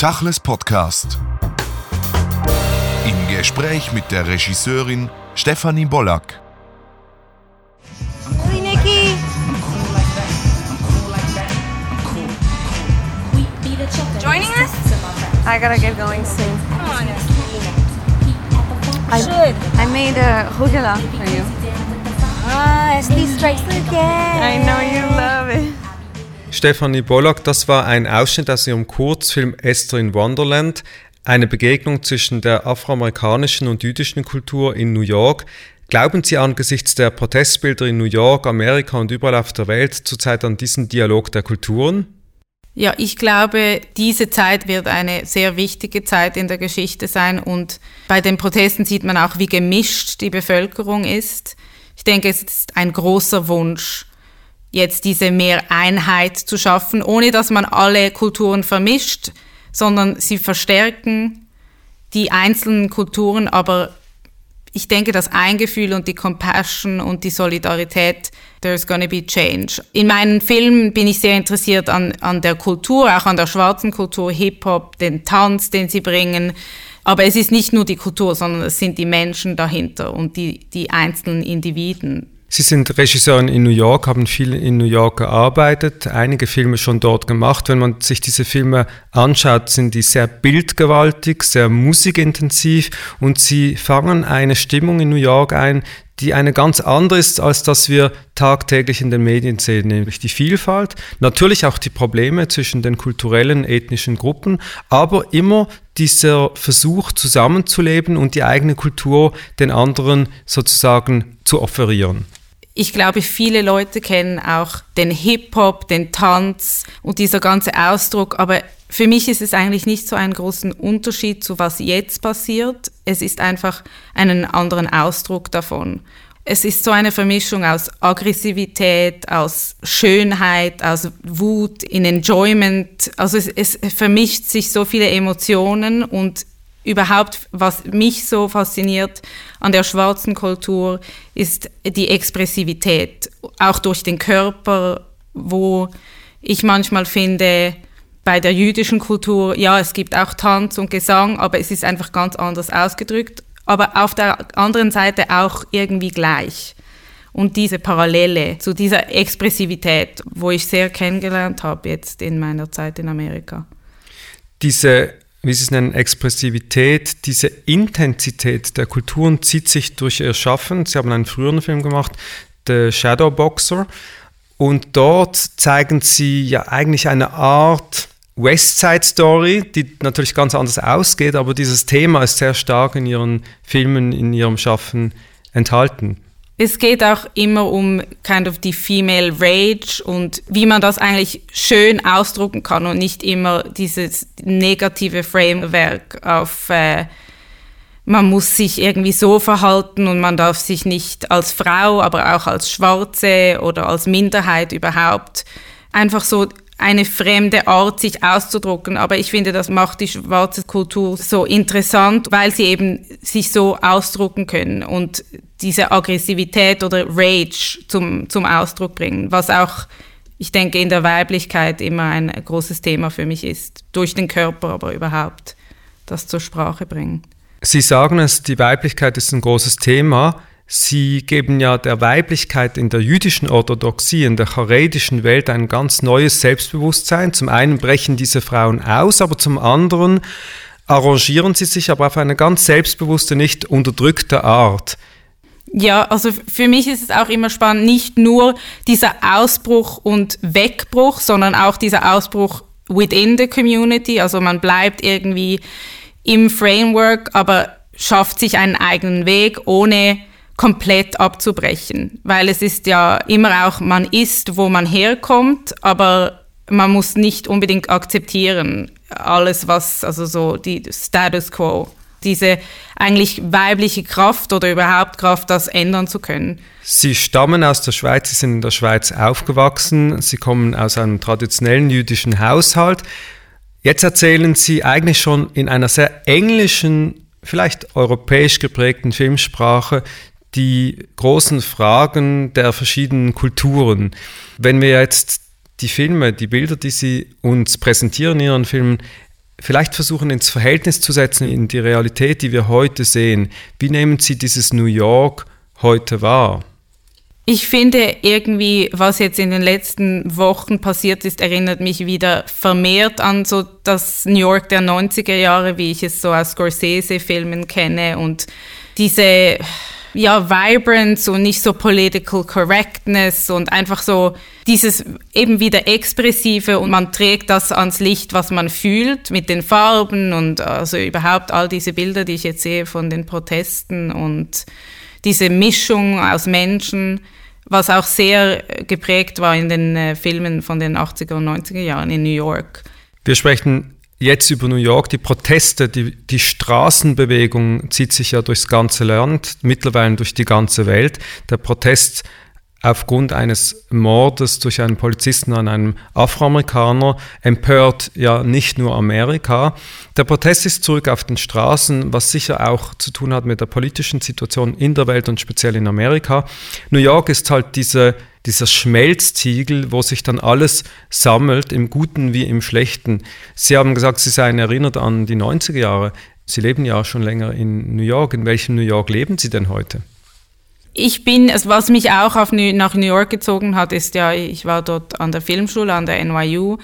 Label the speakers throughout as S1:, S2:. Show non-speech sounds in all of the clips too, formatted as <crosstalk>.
S1: Tachles Podcast. Im Gespräch mit der Regisseurin Stefanie Bollack.
S2: Hey, Nikki. Joining us?
S3: I gotta get going soon.
S2: Come on.
S3: I,
S2: Should.
S3: I made a rugula for you.
S2: Ah, SD strikes again.
S3: I know you love it.
S4: Stefanie Bollack, das war ein Ausschnitt aus ihrem Kurzfilm Esther in Wonderland, eine Begegnung zwischen der afroamerikanischen und jüdischen Kultur in New York. Glauben Sie angesichts der Protestbilder in New York, Amerika und überall auf der Welt zurzeit an diesen Dialog der Kulturen?
S5: Ja, ich glaube, diese Zeit wird eine sehr wichtige Zeit in der Geschichte sein und bei den Protesten sieht man auch, wie gemischt die Bevölkerung ist. Ich denke, es ist ein großer Wunsch, jetzt diese mehr Einheit zu schaffen, ohne dass man alle Kulturen vermischt, sondern sie verstärken die einzelnen Kulturen, aber ich denke, das Eingefühl und die Compassion und die Solidarität, there's gonna be change. In meinen Filmen bin ich sehr interessiert an, an der Kultur, auch an der schwarzen Kultur, Hip-Hop, den Tanz, den sie bringen. Aber es ist nicht nur die Kultur, sondern es sind die Menschen dahinter und die, die einzelnen Individuen.
S4: Sie sind Regisseurin in New York, haben viel in New York gearbeitet, einige Filme schon dort gemacht. Wenn man sich diese Filme anschaut, sind die sehr bildgewaltig, sehr musikintensiv und sie fangen eine Stimmung in New York ein, die eine ganz andere ist, als das wir tagtäglich in den Medien sehen, nämlich die Vielfalt, natürlich auch die Probleme zwischen den kulturellen, ethnischen Gruppen, aber immer dieser Versuch zusammenzuleben und die eigene Kultur den anderen sozusagen zu offerieren.
S5: Ich glaube, viele Leute kennen auch den Hip-Hop, den Tanz und dieser ganze Ausdruck, aber für mich ist es eigentlich nicht so einen großen Unterschied zu was jetzt passiert. Es ist einfach einen anderen Ausdruck davon. Es ist so eine Vermischung aus Aggressivität, aus Schönheit, aus Wut, in Enjoyment. Also es, es vermischt sich so viele Emotionen und überhaupt, was mich so fasziniert an der schwarzen Kultur, ist die Expressivität, auch durch den Körper, wo ich manchmal finde, bei der jüdischen Kultur, ja, es gibt auch Tanz und Gesang, aber es ist einfach ganz anders ausgedrückt, aber auf der anderen Seite auch irgendwie gleich. Und diese Parallele zu dieser Expressivität, wo ich sehr kennengelernt habe jetzt in meiner Zeit in Amerika.
S4: Diese wie Sie es nennen, Expressivität, diese Intensität der Kulturen zieht sich durch Ihr Schaffen. Sie haben einen früheren Film gemacht, The Shadow Boxer. Und dort zeigen Sie ja eigentlich eine Art West Side Story, die natürlich ganz anders ausgeht, aber dieses Thema ist sehr stark in Ihren Filmen, in Ihrem Schaffen enthalten.
S5: Es geht auch immer um kind of die Female Rage und wie man das eigentlich schön ausdrucken kann und nicht immer dieses negative Framework auf äh, man muss sich irgendwie so verhalten und man darf sich nicht als Frau, aber auch als Schwarze oder als Minderheit überhaupt einfach so eine fremde Art, sich auszudrucken. Aber ich finde, das macht die schwarze Kultur so interessant, weil sie eben sich so ausdrucken können und diese Aggressivität oder Rage zum, zum Ausdruck bringen, was auch, ich denke, in der Weiblichkeit immer ein großes Thema für mich ist, durch den Körper aber überhaupt, das zur Sprache bringen.
S4: Sie sagen es, die Weiblichkeit ist ein großes Thema. Sie geben ja der Weiblichkeit in der jüdischen Orthodoxie, in der charedischen Welt ein ganz neues Selbstbewusstsein. Zum einen brechen diese Frauen aus, aber zum anderen arrangieren sie sich aber auf eine ganz selbstbewusste, nicht unterdrückte Art.
S5: Ja, also für mich ist es auch immer spannend, nicht nur dieser Ausbruch und Wegbruch, sondern auch dieser Ausbruch within the community. Also man bleibt irgendwie im Framework, aber schafft sich einen eigenen Weg, ohne komplett abzubrechen, weil es ist ja immer auch, man ist, wo man herkommt, aber man muss nicht unbedingt akzeptieren alles, was, also so die Status quo, diese eigentlich weibliche Kraft oder überhaupt Kraft, das ändern zu können.
S4: Sie stammen aus der Schweiz, Sie sind in der Schweiz aufgewachsen, Sie kommen aus einem traditionellen jüdischen Haushalt. Jetzt erzählen Sie eigentlich schon in einer sehr englischen, vielleicht europäisch geprägten Filmsprache die großen Fragen der verschiedenen Kulturen. Wenn wir jetzt die Filme, die Bilder, die Sie uns präsentieren in Ihren Filmen, vielleicht versuchen ins Verhältnis zu setzen in die Realität, die wir heute sehen. Wie nehmen Sie dieses New York heute wahr?
S5: Ich finde irgendwie, was jetzt in den letzten Wochen passiert ist, erinnert mich wieder vermehrt an so das New York der 90er Jahre, wie ich es so aus Scorsese-Filmen kenne und diese ja, Vibrance und nicht so Political Correctness und einfach so dieses eben wieder Expressive und man trägt das ans Licht, was man fühlt mit den Farben und also überhaupt all diese Bilder, die ich jetzt sehe von den Protesten und diese Mischung aus Menschen, was auch sehr geprägt war in den äh, Filmen von den 80er und 90er Jahren in New York.
S4: Wir sprechen jetzt über New York, die Proteste, die, die Straßenbewegung zieht sich ja durchs ganze Land, mittlerweile durch die ganze Welt. Der Protest aufgrund eines Mordes durch einen Polizisten an einem Afroamerikaner empört ja nicht nur Amerika. Der Protest ist zurück auf den Straßen, was sicher auch zu tun hat mit der politischen Situation in der Welt und speziell in Amerika. New York ist halt diese, dieser Schmelztiegel, wo sich dann alles sammelt, im Guten wie im Schlechten. Sie haben gesagt, Sie seien erinnert an die 90er Jahre. Sie leben ja schon länger in New York. In welchem New York leben Sie denn heute?
S5: Ich bin, also was mich auch auf nach New York gezogen hat, ist ja, ich war dort an der Filmschule, an der NYU.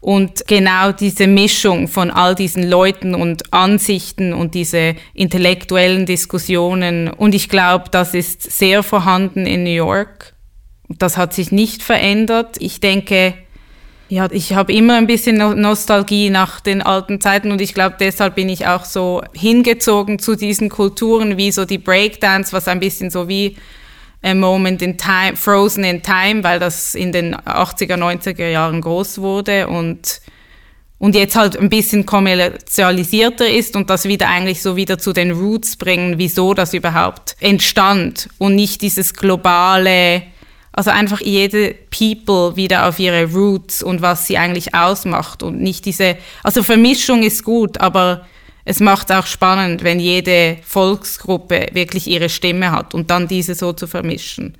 S5: Und genau diese Mischung von all diesen Leuten und Ansichten und diese intellektuellen Diskussionen. Und ich glaube, das ist sehr vorhanden in New York. Das hat sich nicht verändert. Ich denke, ja, ich habe immer ein bisschen Nostalgie nach den alten Zeiten und ich glaube, deshalb bin ich auch so hingezogen zu diesen Kulturen wie so die Breakdance, was ein bisschen so wie a Moment in Time, Frozen in Time, weil das in den 80er, 90er Jahren groß wurde und und jetzt halt ein bisschen kommerzialisierter ist und das wieder eigentlich so wieder zu den Roots bringen, wieso das überhaupt entstand und nicht dieses globale also einfach jede People wieder auf ihre Roots und was sie eigentlich ausmacht und nicht diese, also Vermischung ist gut, aber es macht auch spannend, wenn jede Volksgruppe wirklich ihre Stimme hat und dann diese so zu vermischen.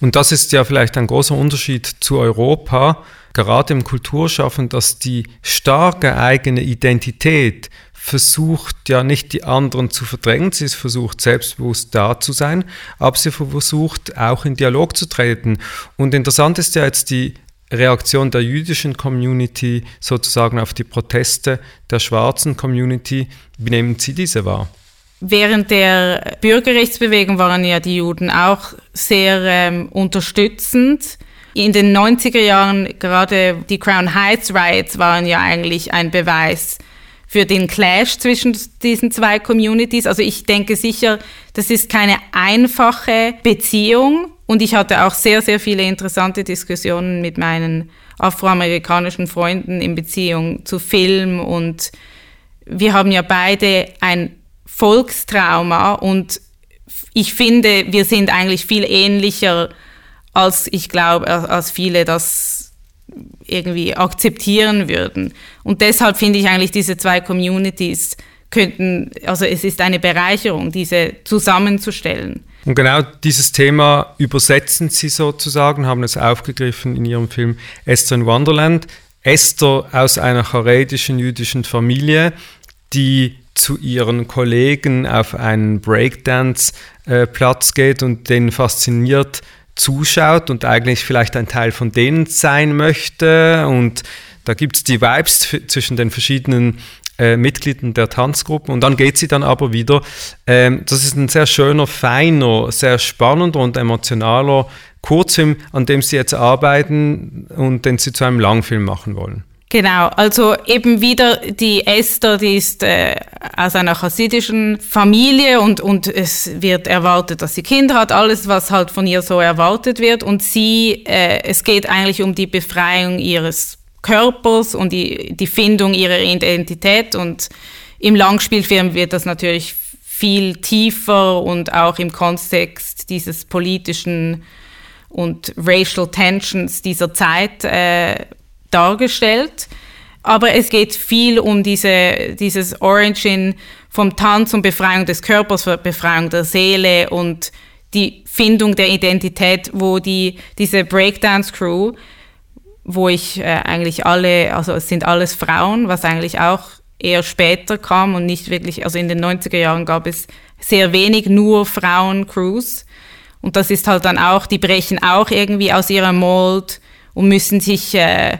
S4: Und das ist ja vielleicht ein großer Unterschied zu Europa, gerade im Kulturschaffen, dass die starke eigene Identität versucht ja nicht die anderen zu verdrängen, sie versucht selbstbewusst da zu sein, aber sie versucht auch in Dialog zu treten. Und interessant ist ja jetzt die Reaktion der jüdischen Community sozusagen auf die Proteste der schwarzen Community. Wie nehmen Sie diese wahr?
S5: Während der Bürgerrechtsbewegung waren ja die Juden auch sehr ähm, unterstützend. In den 90er Jahren, gerade die Crown Heights Riots waren ja eigentlich ein Beweis für den Clash zwischen diesen zwei Communities. Also ich denke sicher, das ist keine einfache Beziehung. Und ich hatte auch sehr, sehr viele interessante Diskussionen mit meinen afroamerikanischen Freunden in Beziehung zu Film. Und wir haben ja beide ein Volkstrauma. Und ich finde, wir sind eigentlich viel ähnlicher, als ich glaube, als viele das irgendwie akzeptieren würden. Und deshalb finde ich eigentlich diese zwei Communities könnten, also es ist eine Bereicherung, diese zusammenzustellen.
S4: Und genau dieses Thema übersetzen Sie sozusagen, haben es aufgegriffen in Ihrem Film Esther in Wonderland. Esther aus einer charedischen jüdischen Familie, die zu ihren Kollegen auf einen Breakdance-Platz äh, geht und den fasziniert zuschaut und eigentlich vielleicht ein Teil von denen sein möchte. Und da gibt es die Vibes zwischen den verschiedenen äh, Mitgliedern der Tanzgruppen und dann geht sie dann aber wieder. Ähm, das ist ein sehr schöner, feiner, sehr spannender und emotionaler Kurzfilm, an dem sie jetzt arbeiten und den sie zu einem Langfilm machen wollen.
S5: Genau, also eben wieder die Esther, die ist äh, aus einer chassidischen Familie und, und es wird erwartet, dass sie Kinder hat, alles, was halt von ihr so erwartet wird. Und sie, äh, es geht eigentlich um die Befreiung ihres Körpers und die, die Findung ihrer Identität. Und im Langspielfilm wird das natürlich viel tiefer und auch im Kontext dieses politischen und racial tensions dieser Zeit äh, dargestellt. Aber es geht viel um diese, dieses Origin vom Tanz und Befreiung des Körpers, Befreiung der Seele und die Findung der Identität, wo die, diese Breakdance-Crew, wo ich äh, eigentlich alle, also es sind alles Frauen, was eigentlich auch eher später kam und nicht wirklich, also in den 90er Jahren gab es sehr wenig nur Frauen-Crews. Und das ist halt dann auch, die brechen auch irgendwie aus ihrer Mold und müssen sich äh,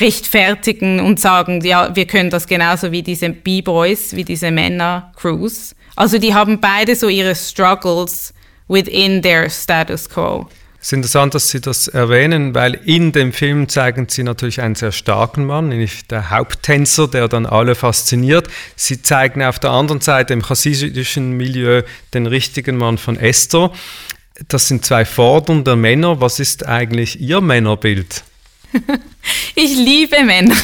S5: rechtfertigen und sagen, ja, wir können das genauso wie diese B-Boys, wie diese Männer-Crews. Also die haben beide so ihre Struggles within their status quo.
S4: Es ist interessant, dass Sie das erwähnen, weil in dem Film zeigen Sie natürlich einen sehr starken Mann, nämlich der Haupttänzer, der dann alle fasziniert. Sie zeigen auf der anderen Seite im chassidischen Milieu den richtigen Mann von Esther. Das sind zwei fordernde Männer. Was ist eigentlich Ihr Männerbild? <laughs>
S5: ich liebe Männer.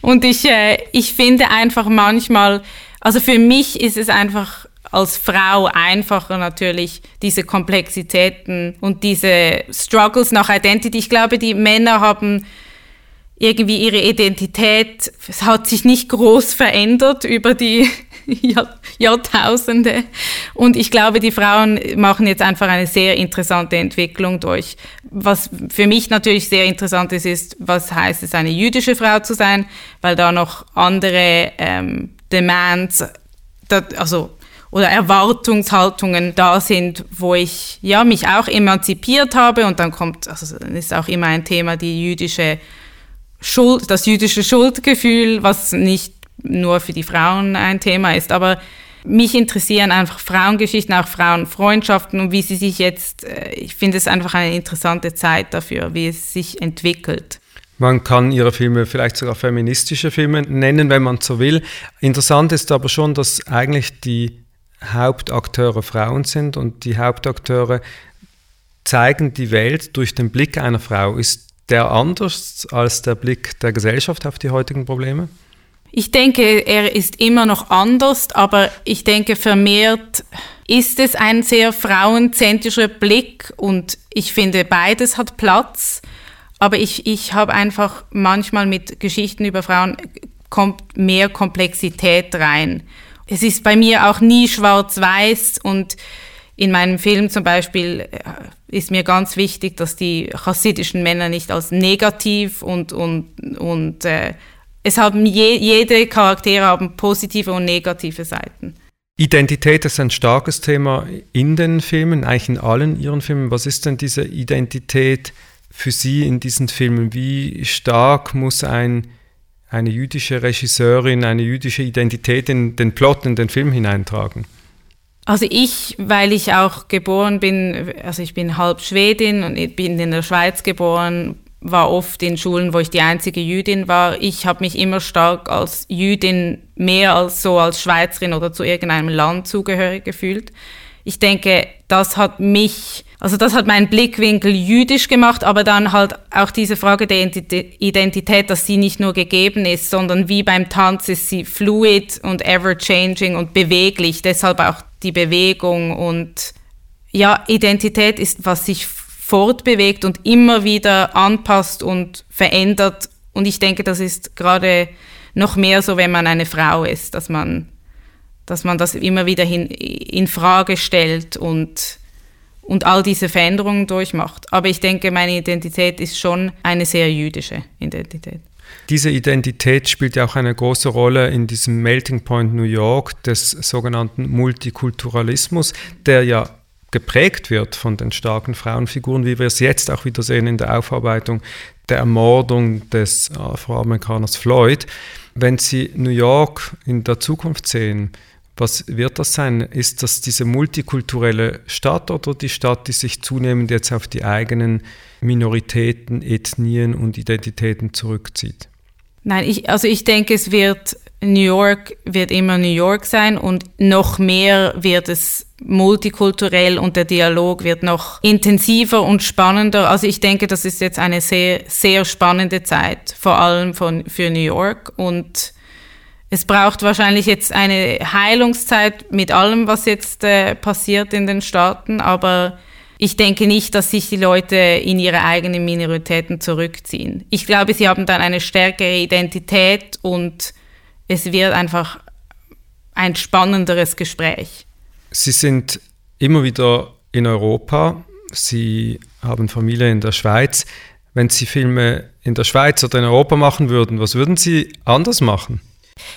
S5: Und ich, äh, ich finde einfach manchmal, also für mich ist es einfach als Frau einfacher natürlich diese Komplexitäten und diese Struggles nach Identity. Ich glaube, die Männer haben irgendwie ihre Identität, es hat sich nicht groß verändert über die <laughs> Jahr, Jahrtausende. Und ich glaube, die Frauen machen jetzt einfach eine sehr interessante Entwicklung durch. Was für mich natürlich sehr interessant ist, ist, was heißt es, eine jüdische Frau zu sein, weil da noch andere ähm, Demands, also oder Erwartungshaltungen da sind, wo ich ja mich auch emanzipiert habe und dann kommt, also dann ist auch immer ein Thema die jüdische Schuld, das jüdische Schuldgefühl, was nicht nur für die Frauen ein Thema ist, aber mich interessieren einfach Frauengeschichten, auch Frauenfreundschaften und wie sie sich jetzt, äh, ich finde es einfach eine interessante Zeit dafür, wie es sich entwickelt.
S4: Man kann ihre Filme vielleicht sogar feministische Filme nennen, wenn man so will. Interessant ist aber schon, dass eigentlich die Hauptakteure Frauen sind und die Hauptakteure zeigen die Welt durch den Blick einer Frau. Ist der anders als der Blick der Gesellschaft auf die heutigen Probleme?
S5: Ich denke, er ist immer noch anders, aber ich denke, vermehrt ist es ein sehr frauenzentrischer Blick und ich finde, beides hat Platz. Aber ich, ich habe einfach manchmal mit Geschichten über Frauen kommt mehr Komplexität rein. Es ist bei mir auch nie schwarz-weiß und in meinem Film zum Beispiel äh, ist mir ganz wichtig, dass die chassidischen Männer nicht als negativ und, und, und äh, es haben je, jede Charaktere haben positive und negative Seiten.
S4: Identität ist ein starkes Thema in den Filmen, eigentlich in allen Ihren Filmen. Was ist denn diese Identität für Sie in diesen Filmen? Wie stark muss ein, eine jüdische Regisseurin eine jüdische Identität in den Plot, in den Film hineintragen?
S5: Also ich, weil ich auch geboren bin, also ich bin halb Schwedin und ich bin in der Schweiz geboren, war oft in Schulen, wo ich die einzige Jüdin war. Ich habe mich immer stark als Jüdin mehr als so als Schweizerin oder zu irgendeinem Land zugehörig gefühlt. Ich denke, das hat mich, also das hat meinen Blickwinkel jüdisch gemacht, aber dann halt auch diese Frage der Identität, dass sie nicht nur gegeben ist, sondern wie beim Tanz ist sie fluid und ever changing und beweglich. Deshalb auch die Bewegung und ja, Identität ist, was sich fortbewegt und immer wieder anpasst und verändert. Und ich denke, das ist gerade noch mehr so, wenn man eine Frau ist, dass man, dass man das immer wieder hin, in Frage stellt und, und all diese Veränderungen durchmacht. Aber ich denke, meine Identität ist schon eine sehr jüdische Identität.
S4: Diese Identität spielt ja auch eine große Rolle in diesem Melting Point New York des sogenannten Multikulturalismus, der ja geprägt wird von den starken Frauenfiguren, wie wir es jetzt auch wieder sehen in der Aufarbeitung der Ermordung des Afroamerikaners Floyd. Wenn Sie New York in der Zukunft sehen, was wird das sein? Ist das diese multikulturelle Stadt oder die Stadt, die sich zunehmend jetzt auf die eigenen Minoritäten, Ethnien und Identitäten zurückzieht?
S5: Nein, ich, also ich denke, es wird New York wird immer New York sein und noch mehr wird es multikulturell und der Dialog wird noch intensiver und spannender. Also ich denke, das ist jetzt eine sehr, sehr spannende Zeit, vor allem von, für New York und es braucht wahrscheinlich jetzt eine Heilungszeit mit allem, was jetzt äh, passiert in den Staaten, aber ich denke nicht, dass sich die Leute in ihre eigenen Minoritäten zurückziehen. Ich glaube, sie haben dann eine stärkere Identität und es wird einfach ein spannenderes Gespräch.
S4: Sie sind immer wieder in Europa, Sie haben Familie in der Schweiz. Wenn Sie Filme in der Schweiz oder in Europa machen würden, was würden Sie anders machen?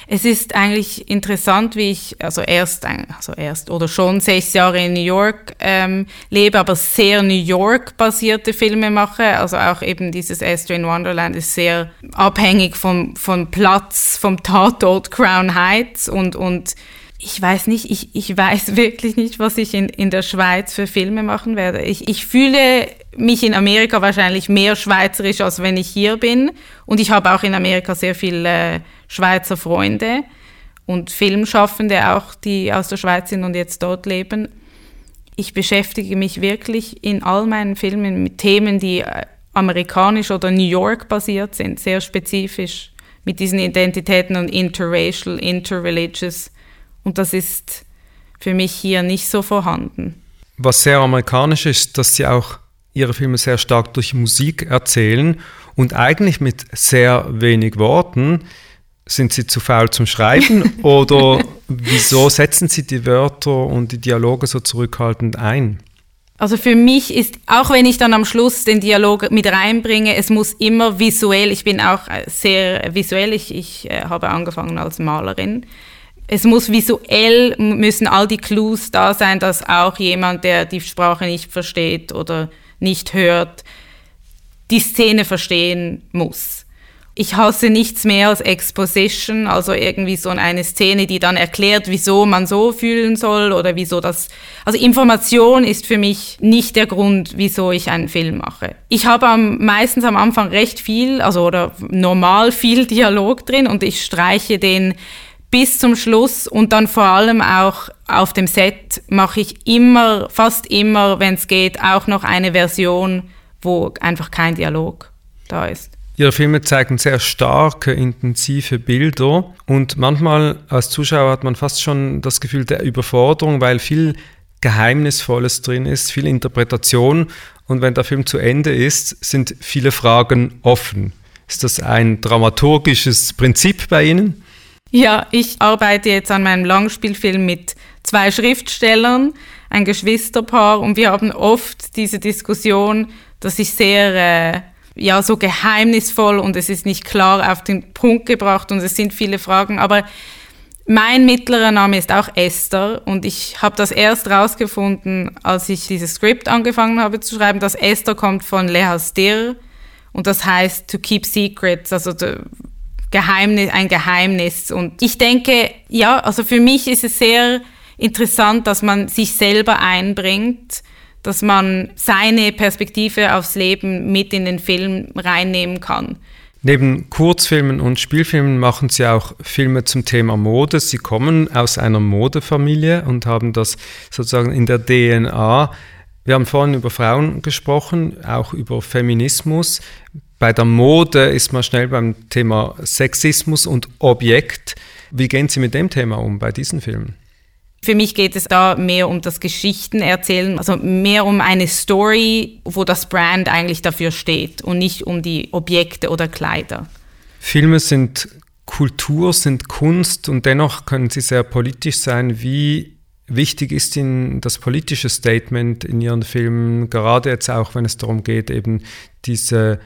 S5: Es ist eigentlich interessant, wie ich also erst, also erst oder schon sechs Jahre in New York ähm, lebe, aber sehr New York basierte Filme mache. Also auch eben dieses Astro in Wonderland ist sehr abhängig vom, vom Platz, vom Tatort Crown Heights und, und ich weiß nicht, ich, ich weiß <laughs> wirklich nicht, was ich in, in der Schweiz für Filme machen werde. Ich, ich fühle mich in Amerika wahrscheinlich mehr schweizerisch, als wenn ich hier bin. Und ich habe auch in Amerika sehr viele äh, Schweizer Freunde und Filmschaffende auch, die aus der Schweiz sind und jetzt dort leben. Ich beschäftige mich wirklich in all meinen Filmen mit Themen, die äh, amerikanisch oder New York basiert sind, sehr spezifisch mit diesen Identitäten und interracial, interreligious und das ist für mich hier nicht so vorhanden.
S4: Was sehr amerikanisch ist, dass sie auch ihre Filme sehr stark durch Musik erzählen und eigentlich mit sehr wenig Worten. Sind Sie zu faul zum Schreiben <laughs> oder wieso setzen Sie die Wörter und die Dialoge so zurückhaltend ein?
S5: Also für mich ist, auch wenn ich dann am Schluss den Dialog mit reinbringe, es muss immer visuell, ich bin auch sehr visuell, ich, ich äh, habe angefangen als Malerin, es muss visuell, müssen all die Clues da sein, dass auch jemand, der die Sprache nicht versteht oder nicht hört, die Szene verstehen muss. Ich hasse nichts mehr als Exposition, also irgendwie so eine Szene, die dann erklärt, wieso man so fühlen soll oder wieso das. Also Information ist für mich nicht der Grund, wieso ich einen Film mache. Ich habe am, meistens am Anfang recht viel, also oder normal viel <laughs> Dialog drin und ich streiche den bis zum Schluss und dann vor allem auch auf dem Set mache ich immer, fast immer, wenn es geht, auch noch eine Version, wo einfach kein Dialog da ist.
S4: Ihre Filme zeigen sehr starke, intensive Bilder und manchmal als Zuschauer hat man fast schon das Gefühl der Überforderung, weil viel Geheimnisvolles drin ist, viel Interpretation und wenn der Film zu Ende ist, sind viele Fragen offen. Ist das ein dramaturgisches Prinzip bei Ihnen?
S5: Ja, ich arbeite jetzt an meinem Langspielfilm mit zwei Schriftstellern, ein Geschwisterpaar und wir haben oft diese Diskussion, dass ich sehr äh, ja so geheimnisvoll und es ist nicht klar auf den Punkt gebracht und es sind viele Fragen, aber mein mittlerer Name ist auch Esther und ich habe das erst rausgefunden, als ich dieses Skript angefangen habe zu schreiben, dass Esther kommt von Lehastir und das heißt to keep secrets, also Geheimnis, ein Geheimnis. Und ich denke, ja, also für mich ist es sehr interessant, dass man sich selber einbringt, dass man seine Perspektive aufs Leben mit in den Film reinnehmen kann.
S4: Neben Kurzfilmen und Spielfilmen machen Sie auch Filme zum Thema Mode. Sie kommen aus einer Modefamilie und haben das sozusagen in der DNA. Wir haben vorhin über Frauen gesprochen, auch über Feminismus. Bei der Mode ist man schnell beim Thema Sexismus und Objekt. Wie gehen Sie mit dem Thema um bei diesen Filmen?
S5: Für mich geht es da mehr um das Geschichtenerzählen, also mehr um eine Story, wo das Brand eigentlich dafür steht und nicht um die Objekte oder Kleider.
S4: Filme sind Kultur, sind Kunst und dennoch können sie sehr politisch sein. Wie wichtig ist Ihnen das politische Statement in Ihren Filmen, gerade jetzt auch, wenn es darum geht, eben diese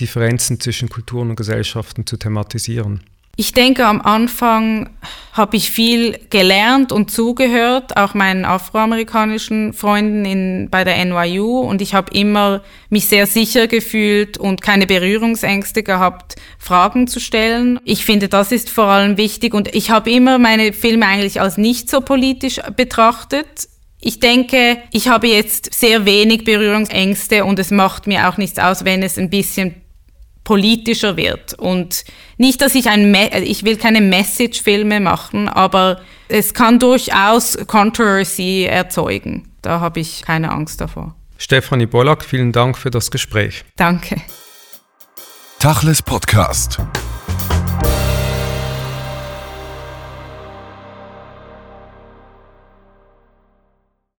S4: Differenzen zwischen Kulturen und Gesellschaften zu thematisieren?
S5: Ich denke, am Anfang habe ich viel gelernt und zugehört, auch meinen afroamerikanischen Freunden in, bei der NYU. Und ich habe immer mich sehr sicher gefühlt und keine Berührungsängste gehabt, Fragen zu stellen. Ich finde, das ist vor allem wichtig. Und ich habe immer meine Filme eigentlich als nicht so politisch betrachtet. Ich denke, ich habe jetzt sehr wenig Berührungsängste und es macht mir auch nichts aus, wenn es ein bisschen politischer wird. Und nicht, dass ich ein, Me ich will keine Message-Filme machen, aber es kann durchaus Controversy erzeugen. Da habe ich keine Angst davor.
S4: Stefanie Bollack, vielen Dank für das Gespräch.
S5: Danke.
S1: Tachles Podcast.